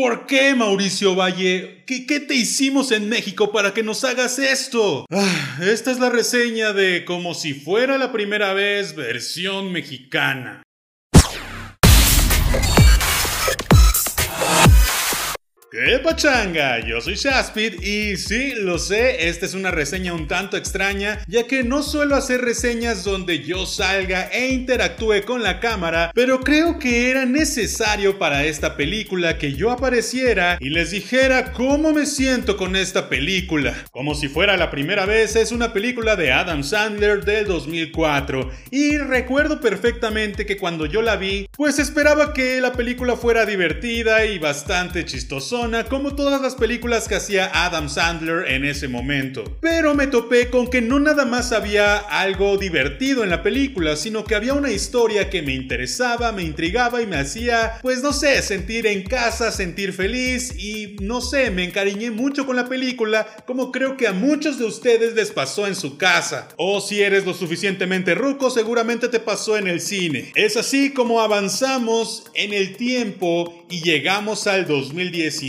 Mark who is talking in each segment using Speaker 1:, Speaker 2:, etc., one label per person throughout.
Speaker 1: ¿Por qué, Mauricio Valle? ¿Qué, ¿Qué, te hicimos en México para que nos hagas esto? Ah, esta es la reseña de Como si fuera la primera vez, versión mexicana. ¡Qué pachanga! Yo soy Shaspid y sí, lo sé, esta es una reseña un tanto extraña, ya que no suelo hacer reseñas donde yo salga e interactúe con la cámara, pero creo que era necesario para esta película que yo apareciera y les dijera cómo me siento con esta película. Como si fuera la primera vez, es una película de Adam Sandler del 2004 y recuerdo perfectamente que cuando yo la vi, pues esperaba que la película fuera divertida y bastante chistosa como todas las películas que hacía Adam Sandler en ese momento. Pero me topé con que no nada más había algo divertido en la película, sino que había una historia que me interesaba, me intrigaba y me hacía, pues no sé, sentir en casa, sentir feliz y no sé, me encariñé mucho con la película, como creo que a muchos de ustedes les pasó en su casa. O si eres lo suficientemente ruco, seguramente te pasó en el cine. Es así como avanzamos en el tiempo y llegamos al 2019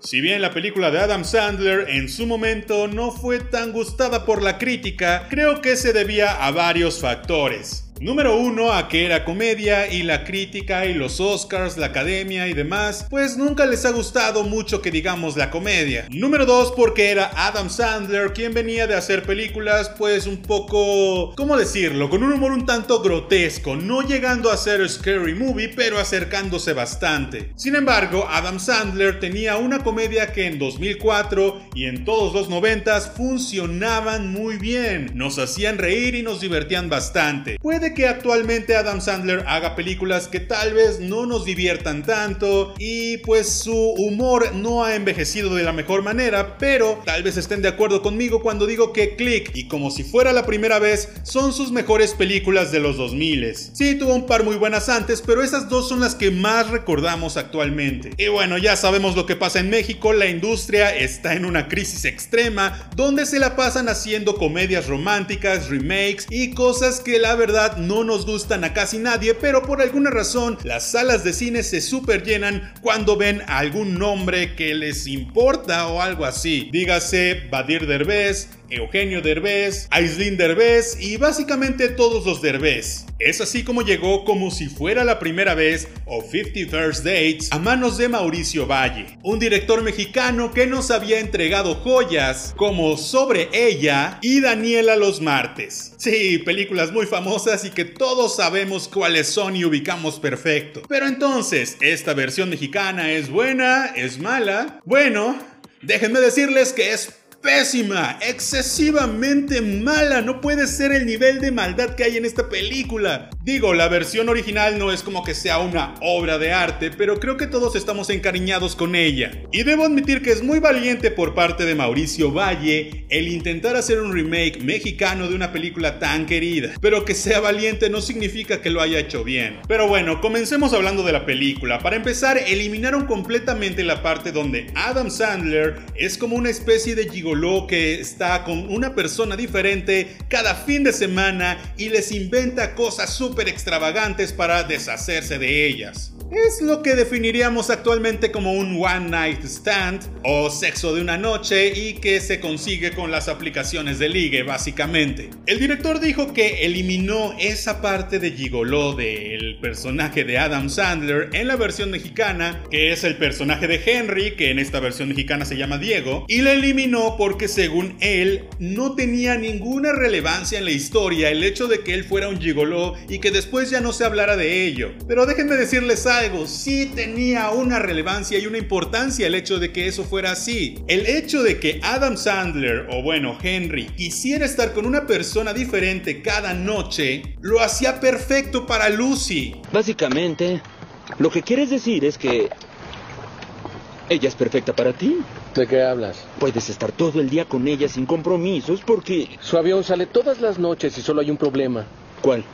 Speaker 1: si bien la película de Adam Sandler en su momento no fue tan gustada por la crítica, creo que se debía a varios factores. Número uno, a que era comedia y la crítica y los Oscars, la academia y demás, pues nunca les ha gustado mucho que digamos la comedia. Número dos, porque era Adam Sandler quien venía de hacer películas pues un poco, ¿cómo decirlo? Con un humor un tanto grotesco, no llegando a ser scary movie, pero acercándose bastante. Sin embargo, Adam Sandler tenía una comedia que en 2004 y en todos los 90 funcionaban muy bien, nos hacían reír y nos divertían bastante. Puede que actualmente Adam Sandler haga películas que tal vez no nos diviertan tanto y pues su humor no ha envejecido de la mejor manera, pero tal vez estén de acuerdo conmigo cuando digo que Click y como si fuera la primera vez son sus mejores películas de los 2000. Sí, tuvo un par muy buenas antes, pero esas dos son las que más recordamos actualmente. Y bueno, ya sabemos lo que pasa en México, la industria está en una crisis extrema donde se la pasan haciendo comedias románticas, remakes y cosas que la verdad no nos gustan a casi nadie, pero por alguna razón las salas de cine se super llenan cuando ven algún nombre que les importa o algo así. Dígase Badir Derbez, Eugenio Derbez, Aislinn Derbez y básicamente todos los Derbez. Es así como llegó como si fuera la primera vez o 50 First Dates a manos de Mauricio Valle, un director mexicano que nos había entregado joyas como Sobre ella y Daniela los martes. Sí, películas muy famosas y que todos sabemos cuáles son y ubicamos perfecto. Pero entonces, ¿esta versión mexicana es buena? ¿Es mala? Bueno, déjenme decirles que es pésima, excesivamente mala. No puede ser el nivel de maldad que hay en esta película. Digo, la versión original no es como que sea una obra de arte, pero creo que todos estamos encariñados con ella. Y debo admitir que es muy valiente por parte de Mauricio Valle el intentar hacer un remake mexicano de una película tan querida. Pero que sea valiente no significa que lo haya hecho bien. Pero bueno, comencemos hablando de la película. Para empezar, eliminaron completamente la parte donde Adam Sandler es como una especie de gigolo que está con una persona diferente cada fin de semana y les inventa cosas súper extravagantes para deshacerse de ellas. Es lo que definiríamos actualmente como un one night stand o sexo de una noche y que se consigue con las aplicaciones de ligue básicamente. El director dijo que eliminó esa parte de gigoló del personaje de Adam Sandler en la versión mexicana, que es el personaje de Henry, que en esta versión mexicana se llama Diego, y la eliminó porque según él no tenía ninguna relevancia en la historia el hecho de que él fuera un gigoló y que después ya no se hablara de ello. Pero déjenme decirles algo sí tenía una relevancia y una importancia el hecho de que eso fuera así. El hecho de que Adam Sandler, o bueno, Henry, quisiera estar con una persona diferente cada noche, lo hacía perfecto para Lucy.
Speaker 2: Básicamente, lo que quieres decir es que ella es perfecta para ti.
Speaker 3: ¿De qué hablas?
Speaker 2: Puedes estar todo el día con ella sin compromisos porque...
Speaker 3: Su avión sale todas las noches y solo hay un problema.
Speaker 2: ¿Cuál?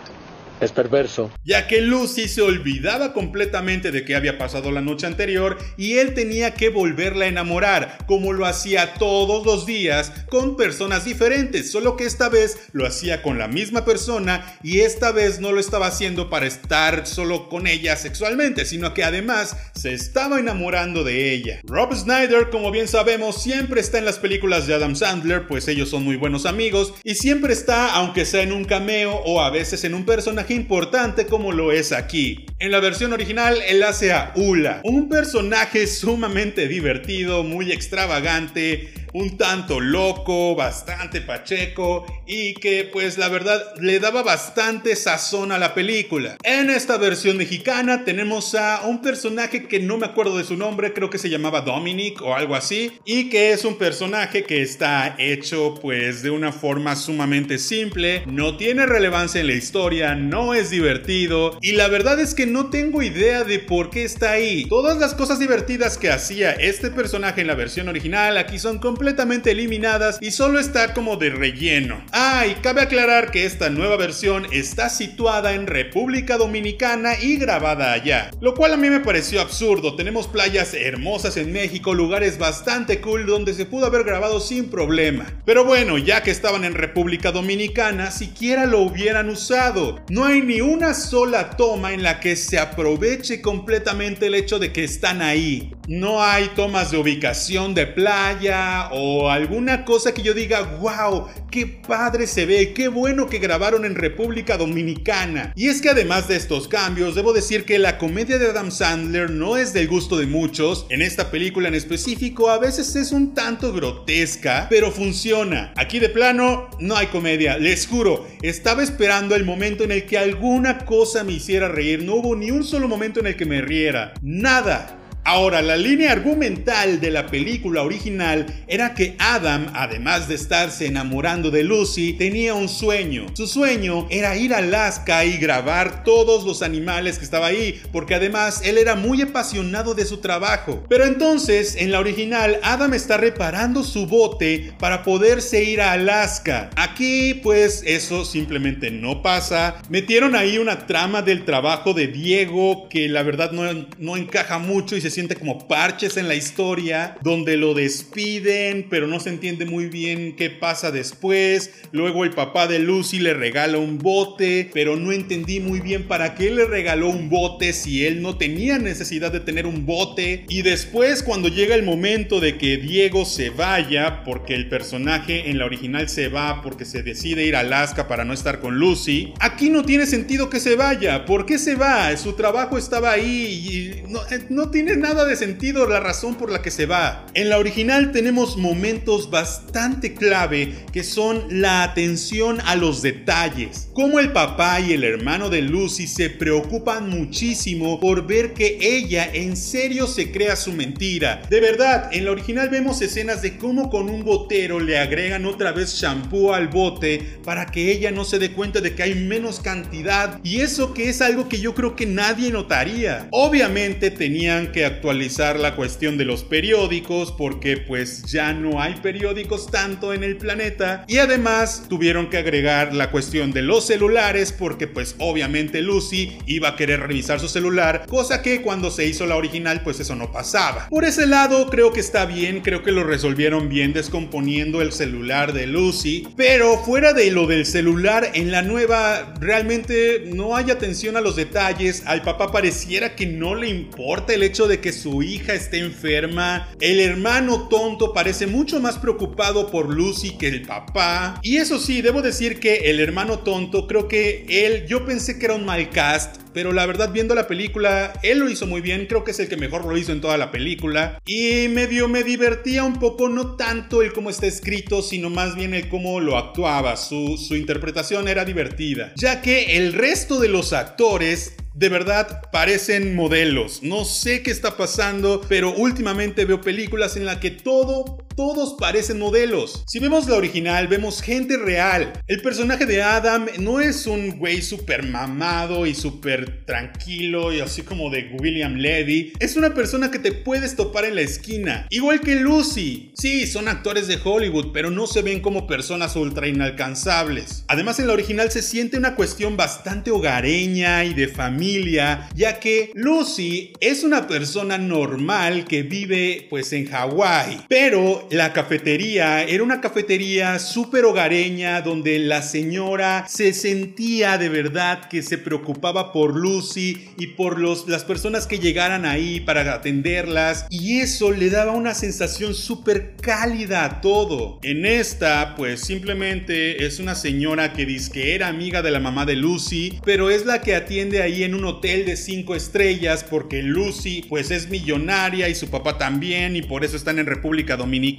Speaker 2: Es perverso.
Speaker 1: Ya que Lucy se olvidaba completamente de que había pasado la noche anterior y él tenía que volverla a enamorar, como lo hacía todos los días con personas diferentes, solo que esta vez lo hacía con la misma persona y esta vez no lo estaba haciendo para estar solo con ella sexualmente, sino que además se estaba enamorando de ella. Rob Snyder, como bien sabemos, siempre está en las películas de Adam Sandler, pues ellos son muy buenos amigos, y siempre está, aunque sea en un cameo o a veces en un personaje importante como lo es aquí. En la versión original, él hace a Ula, un personaje sumamente divertido, muy extravagante, un tanto loco, bastante pacheco y que pues la verdad le daba bastante sazón a la película. En esta versión mexicana tenemos a un personaje que no me acuerdo de su nombre, creo que se llamaba Dominic o algo así, y que es un personaje que está hecho pues de una forma sumamente simple, no tiene relevancia en la historia, no es divertido y la verdad es que no tengo idea de por qué está ahí. Todas las cosas divertidas que hacía este personaje en la versión original aquí son completamente completamente eliminadas y solo está como de relleno. Ah, y cabe aclarar que esta nueva versión está situada en República Dominicana y grabada allá, lo cual a mí me pareció absurdo. Tenemos playas hermosas en México, lugares bastante cool donde se pudo haber grabado sin problema. Pero bueno, ya que estaban en República Dominicana, siquiera lo hubieran usado. No hay ni una sola toma en la que se aproveche completamente el hecho de que están ahí. No hay tomas de ubicación de playa o alguna cosa que yo diga, wow, qué padre se ve, qué bueno que grabaron en República Dominicana. Y es que además de estos cambios, debo decir que la comedia de Adam Sandler no es del gusto de muchos. En esta película en específico a veces es un tanto grotesca, pero funciona. Aquí de plano no hay comedia, les juro, estaba esperando el momento en el que alguna cosa me hiciera reír, no hubo ni un solo momento en el que me riera, nada. Ahora, la línea argumental de la película original era que Adam, además de estarse enamorando de Lucy, tenía un sueño. Su sueño era ir a Alaska y grabar todos los animales que estaba ahí, porque además él era muy apasionado de su trabajo. Pero entonces, en la original, Adam está reparando su bote para poderse ir a Alaska. Aquí, pues, eso simplemente no pasa. Metieron ahí una trama del trabajo de Diego que la verdad no, no encaja mucho y se siente como parches en la historia, donde lo despiden, pero no se entiende muy bien qué pasa después. Luego el papá de Lucy le regala un bote, pero no entendí muy bien para qué le regaló un bote si él no tenía necesidad de tener un bote. Y después cuando llega el momento de que Diego se vaya, porque el personaje en la original se va porque se decide ir a Alaska para no estar con Lucy, aquí no tiene sentido que se vaya. ¿Por qué se va? Su trabajo estaba ahí y no, eh, no tiene nada de sentido la razón por la que se va. En la original tenemos momentos bastante clave que son la atención a los detalles. Como el papá y el hermano de Lucy se preocupan muchísimo por ver que ella en serio se crea su mentira. De verdad, en la original vemos escenas de cómo con un botero le agregan otra vez shampoo al bote para que ella no se dé cuenta de que hay menos cantidad y eso que es algo que yo creo que nadie notaría. Obviamente tenían que actualizar la cuestión de los periódicos porque pues ya no hay periódicos tanto en el planeta y además tuvieron que agregar la cuestión de los celulares porque pues obviamente Lucy iba a querer revisar su celular, cosa que cuando se hizo la original pues eso no pasaba. Por ese lado creo que está bien, creo que lo resolvieron bien descomponiendo el celular de Lucy, pero fuera de lo del celular en la nueva realmente no hay atención a los detalles, al papá pareciera que no le importa el hecho de que su hija esté enferma. El hermano tonto parece mucho más preocupado por Lucy que el papá. Y eso sí, debo decir que el hermano tonto, creo que él, yo pensé que era un mal cast, pero la verdad viendo la película, él lo hizo muy bien, creo que es el que mejor lo hizo en toda la película. Y medio me divertía un poco, no tanto el cómo está escrito, sino más bien el cómo lo actuaba, su, su interpretación era divertida. Ya que el resto de los actores de verdad parecen modelos. No sé qué está pasando, pero últimamente veo películas en las que todo todos parecen modelos. Si vemos la original, vemos gente real. El personaje de Adam no es un güey súper mamado y súper tranquilo y así como de William Levy. Es una persona que te puedes topar en la esquina. Igual que Lucy. Sí, son actores de Hollywood, pero no se ven como personas ultra inalcanzables. Además, en la original se siente una cuestión bastante hogareña y de familia, ya que Lucy es una persona normal que vive pues en Hawái. Pero la cafetería era una cafetería súper hogareña donde la señora se sentía de verdad que se preocupaba por Lucy y por los, las personas que llegaran ahí para atenderlas. Y eso le daba una sensación súper cálida a todo. En esta pues simplemente es una señora que dice que era amiga de la mamá de Lucy, pero es la que atiende ahí en un hotel de 5 estrellas porque Lucy pues es millonaria y su papá también y por eso están en República Dominicana.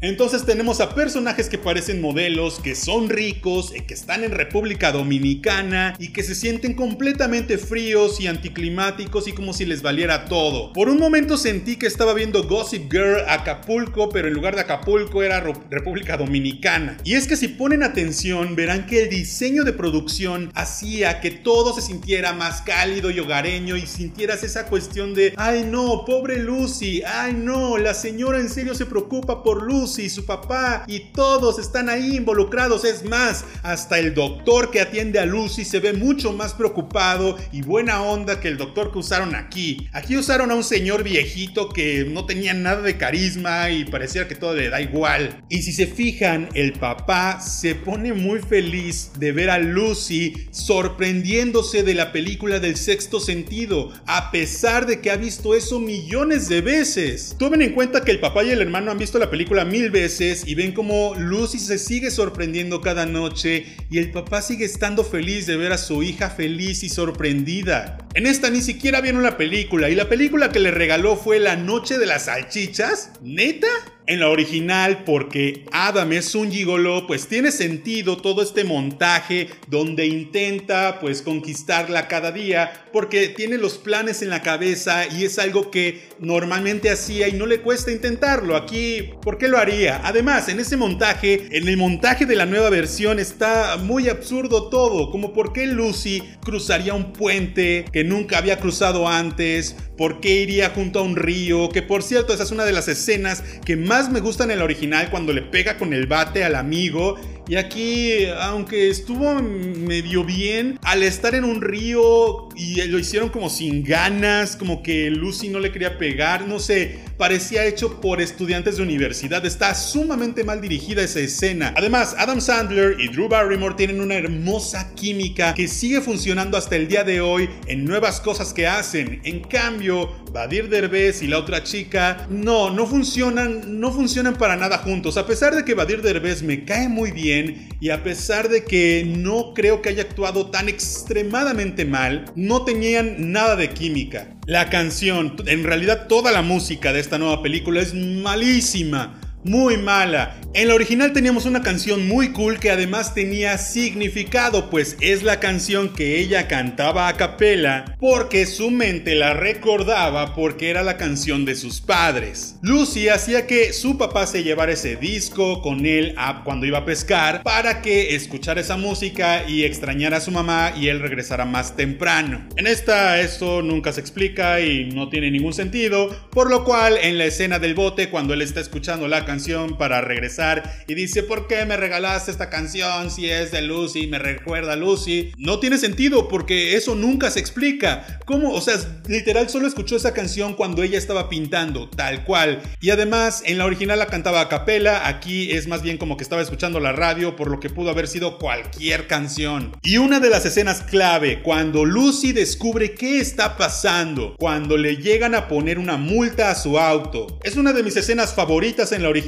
Speaker 1: Entonces tenemos a personajes que parecen modelos, que son ricos, y que están en República Dominicana y que se sienten completamente fríos y anticlimáticos y como si les valiera todo. Por un momento sentí que estaba viendo Gossip Girl Acapulco, pero en lugar de Acapulco era República Dominicana. Y es que si ponen atención verán que el diseño de producción hacía que todo se sintiera más cálido y hogareño y sintieras esa cuestión de, ay no, pobre Lucy, ay no, la señora en serio se preocupa por Lucy, su papá y todos están ahí involucrados. Es más, hasta el doctor que atiende a Lucy se ve mucho más preocupado y buena onda que el doctor que usaron aquí. Aquí usaron a un señor viejito que no tenía nada de carisma y parecía que todo le da igual. Y si se fijan, el papá se pone muy feliz de ver a Lucy sorprendiéndose de la película del sexto sentido, a pesar de que ha visto eso millones de veces. Tomen en cuenta que el papá y el hermano han visto la película mil veces y ven como Lucy se sigue sorprendiendo cada noche y el papá sigue estando feliz de ver a su hija feliz y sorprendida. En esta ni siquiera vieron la película y la película que le regaló fue La Noche de las Salchichas. ¿Neta? En la original, porque Adam es un gigolo, pues tiene sentido todo este montaje donde intenta pues conquistarla cada día, porque tiene los planes en la cabeza y es algo que normalmente hacía y no le cuesta intentarlo. Aquí, ¿por qué lo haría? Además, en ese montaje, en el montaje de la nueva versión está muy absurdo todo, como por qué Lucy cruzaría un puente que nunca había cruzado antes, por qué iría junto a un río, que por cierto esa es una de las escenas que más me gustan en el original cuando le pega con el bate al amigo y aquí, aunque estuvo medio bien, al estar en un río y lo hicieron como sin ganas, como que Lucy no le quería pegar, no sé, parecía hecho por estudiantes de universidad. Está sumamente mal dirigida esa escena. Además, Adam Sandler y Drew Barrymore tienen una hermosa química que sigue funcionando hasta el día de hoy en nuevas cosas que hacen. En cambio, Badir Derbez y la otra chica, no, no funcionan, no funcionan para nada juntos. A pesar de que Badir Derbez me cae muy bien, y a pesar de que no creo que haya actuado tan extremadamente mal, no tenían nada de química. La canción, en realidad toda la música de esta nueva película es malísima muy mala. En la original teníamos una canción muy cool que además tenía significado, pues es la canción que ella cantaba a capela porque su mente la recordaba porque era la canción de sus padres. Lucy hacía que su papá se llevara ese disco con él a cuando iba a pescar para que escuchara esa música y extrañara a su mamá y él regresara más temprano. En esta esto nunca se explica y no tiene ningún sentido, por lo cual en la escena del bote cuando él está escuchando la canción para regresar y dice, ¿por qué me regalaste esta canción si es de Lucy? Me recuerda a Lucy. No tiene sentido porque eso nunca se explica. ¿Cómo? O sea, literal solo escuchó esa canción cuando ella estaba pintando, tal cual. Y además, en la original la cantaba a capela, aquí es más bien como que estaba escuchando la radio, por lo que pudo haber sido cualquier canción. Y una de las escenas clave, cuando Lucy descubre qué está pasando, cuando le llegan a poner una multa a su auto, es una de mis escenas favoritas en la original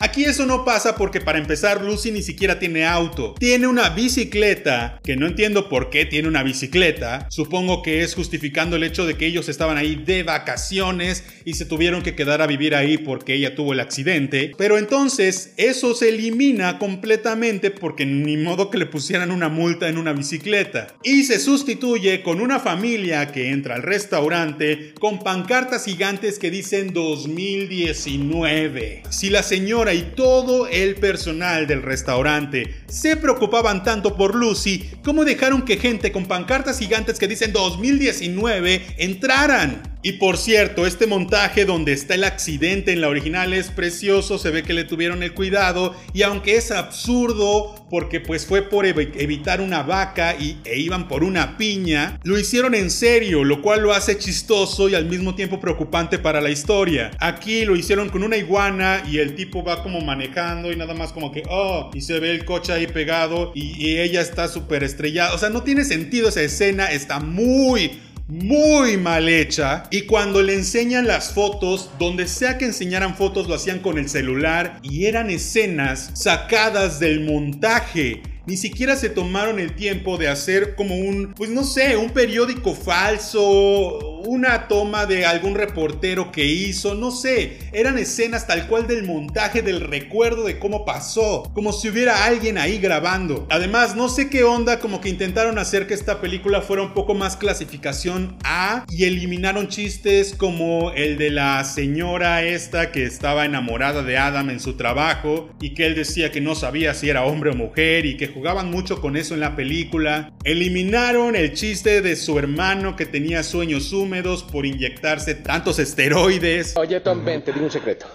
Speaker 1: Aquí eso no pasa porque para empezar Lucy ni siquiera tiene auto. Tiene una bicicleta, que no entiendo por qué tiene una bicicleta. Supongo que es justificando el hecho de que ellos estaban ahí de vacaciones y se tuvieron que quedar a vivir ahí porque ella tuvo el accidente. Pero entonces eso se elimina completamente porque ni modo que le pusieran una multa en una bicicleta. Y se sustituye con una familia que entra al restaurante con pancartas gigantes que dicen 2019 si la señora y todo el personal del restaurante se preocupaban tanto por Lucy, ¿cómo dejaron que gente con pancartas gigantes que dicen 2019 entraran? Y por cierto, este montaje donde está el accidente en la original es precioso, se ve que le tuvieron el cuidado y aunque es absurdo porque pues fue por evitar una vaca y, e iban por una piña, lo hicieron en serio, lo cual lo hace chistoso y al mismo tiempo preocupante para la historia. Aquí lo hicieron con una iguana y el tipo va como manejando y nada más como que, oh, y se ve el coche ahí pegado y, y ella está súper estrellada. O sea, no tiene sentido esa escena, está muy muy mal hecha y cuando le enseñan las fotos, donde sea que enseñaran fotos lo hacían con el celular y eran escenas sacadas del montaje. Ni siquiera se tomaron el tiempo de hacer como un, pues no sé, un periódico falso, una toma de algún reportero que hizo, no sé, eran escenas tal cual del montaje, del recuerdo de cómo pasó, como si hubiera alguien ahí grabando. Además, no sé qué onda, como que intentaron hacer que esta película fuera un poco más clasificación A y eliminaron chistes como el de la señora esta que estaba enamorada de Adam en su trabajo y que él decía que no sabía si era hombre o mujer y que jugaban mucho con eso en la película. Eliminaron el chiste de su hermano que tenía sueños húmedos por inyectarse tantos esteroides.
Speaker 2: Oye, Tom, ven, te digo un secreto.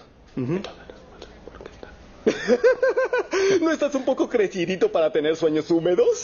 Speaker 2: ¿No estás un poco crecidito para tener sueños húmedos?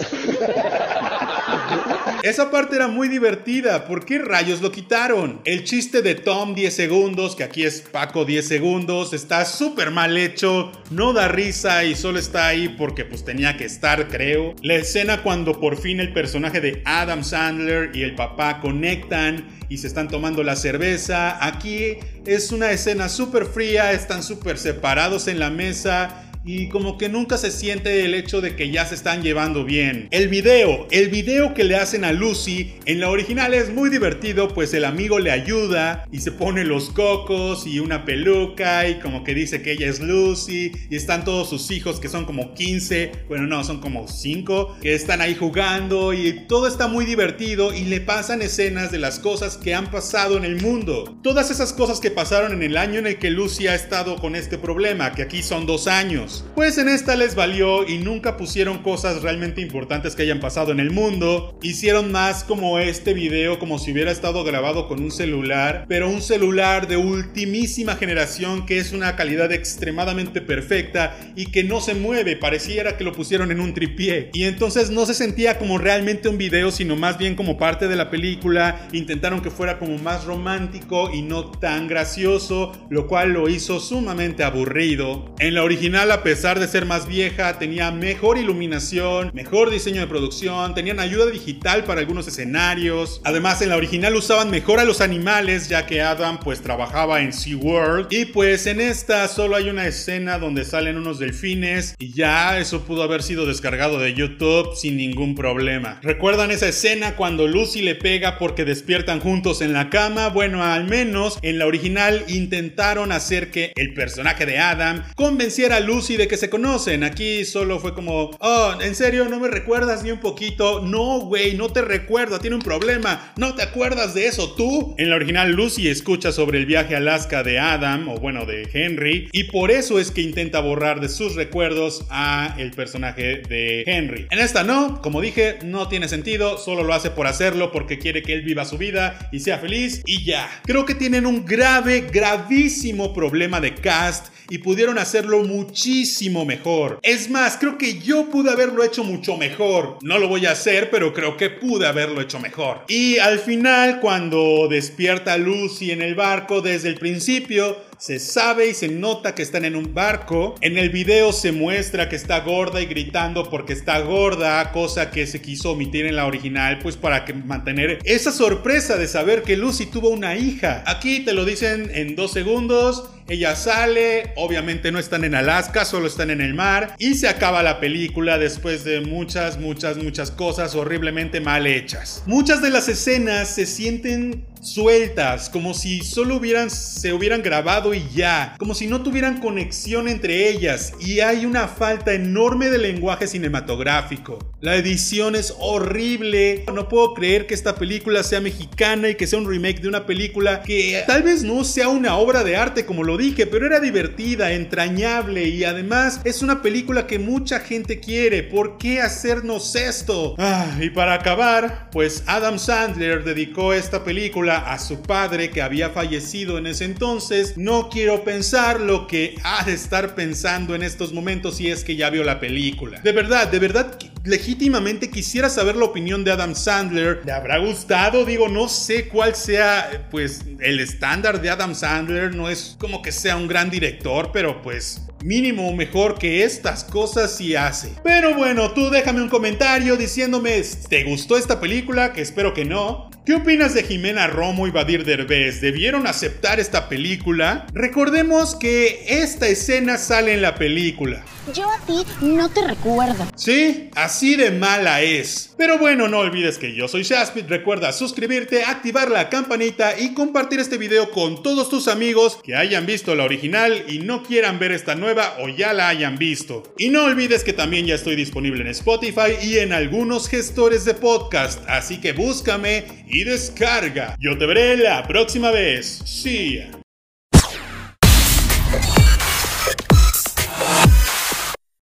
Speaker 1: Esa parte era muy divertida. ¿Por qué rayos lo quitaron? El chiste de Tom 10 segundos, que aquí es Paco 10 segundos, está súper mal hecho. No da risa y solo está ahí porque pues tenía que estar, creo. La escena cuando por fin el personaje de Adam Sandler y el papá conectan y se están tomando la cerveza. Aquí es una escena súper fría, están súper separados en la mesa That. Y como que nunca se siente el hecho de que ya se están llevando bien. El video, el video que le hacen a Lucy en la original es muy divertido, pues el amigo le ayuda y se pone los cocos y una peluca y como que dice que ella es Lucy y están todos sus hijos que son como 15, bueno no, son como 5, que están ahí jugando y todo está muy divertido y le pasan escenas de las cosas que han pasado en el mundo. Todas esas cosas que pasaron en el año en el que Lucy ha estado con este problema, que aquí son dos años. Pues en esta les valió y nunca pusieron cosas realmente importantes que hayan pasado en el mundo. Hicieron más como este video como si hubiera estado grabado con un celular, pero un celular de ultimísima generación que es una calidad extremadamente perfecta y que no se mueve, pareciera que lo pusieron en un tripié. Y entonces no se sentía como realmente un video, sino más bien como parte de la película. Intentaron que fuera como más romántico y no tan gracioso, lo cual lo hizo sumamente aburrido. En la original a pesar de ser más vieja, tenía mejor iluminación, mejor diseño de producción, tenían ayuda digital para algunos escenarios. Además, en la original usaban mejor a los animales, ya que Adam pues trabajaba en SeaWorld. Y pues en esta solo hay una escena donde salen unos delfines y ya eso pudo haber sido descargado de YouTube sin ningún problema. ¿Recuerdan esa escena cuando Lucy le pega porque despiertan juntos en la cama? Bueno, al menos en la original intentaron hacer que el personaje de Adam convenciera a Lucy y de que se conocen. Aquí solo fue como, oh, ¿en serio no me recuerdas ni un poquito? No, güey, no te recuerdo, tiene un problema. ¿No te acuerdas de eso tú? En la original, Lucy escucha sobre el viaje a Alaska de Adam, o bueno, de Henry, y por eso es que intenta borrar de sus recuerdos a el personaje de Henry. En esta no, como dije, no tiene sentido, solo lo hace por hacerlo porque quiere que él viva su vida y sea feliz y ya. Creo que tienen un grave, gravísimo problema de cast y pudieron hacerlo muchísimo mejor. Es más, creo que yo pude haberlo hecho mucho mejor. No lo voy a hacer, pero creo que pude haberlo hecho mejor. Y al final, cuando despierta Lucy en el barco desde el principio, se sabe y se nota que están en un barco. En el video se muestra que está gorda y gritando porque está gorda, cosa que se quiso omitir en la original, pues para que mantener esa sorpresa de saber que Lucy tuvo una hija. Aquí te lo dicen en dos segundos. Ella sale, obviamente no están en Alaska, solo están en el mar y se acaba la película después de muchas, muchas, muchas cosas horriblemente mal hechas. Muchas de las escenas se sienten sueltas, como si solo hubieran, se hubieran grabado y ya, como si no tuvieran conexión entre ellas y hay una falta enorme de lenguaje cinematográfico. La edición es horrible, no puedo creer que esta película sea mexicana y que sea un remake de una película que tal vez no sea una obra de arte como lo dije, pero era divertida, entrañable y además es una película que mucha gente quiere. ¿Por qué hacernos esto? Ah, y para acabar, pues Adam Sandler dedicó esta película a su padre que había fallecido en ese entonces. No quiero pensar lo que ha de estar pensando en estos momentos si es que ya vio la película. De verdad, de verdad, legítimamente quisiera saber la opinión de Adam Sandler. ¿Le habrá gustado? Digo, no sé cuál sea, pues, el estándar de Adam Sandler. No es como que sea un gran director, pero pues mínimo mejor que estas cosas si hace. Pero bueno, tú déjame un comentario diciéndome, ¿te gustó esta película? Que espero que no. ¿Qué opinas de Jimena Romo y Badir Derbez? ¿Debieron aceptar esta película? Recordemos que esta escena sale en la película.
Speaker 3: Yo a ti no te recuerdo.
Speaker 1: Sí, así de mala es. Pero bueno, no olvides que yo soy Shaspit. Recuerda suscribirte, activar la campanita y compartir este video con todos tus amigos que hayan visto la original y no quieran ver esta nueva o ya la hayan visto. Y no olvides que también ya estoy disponible en Spotify y en algunos gestores de podcast, así que búscame y descarga. Yo te veré la próxima vez. Sí.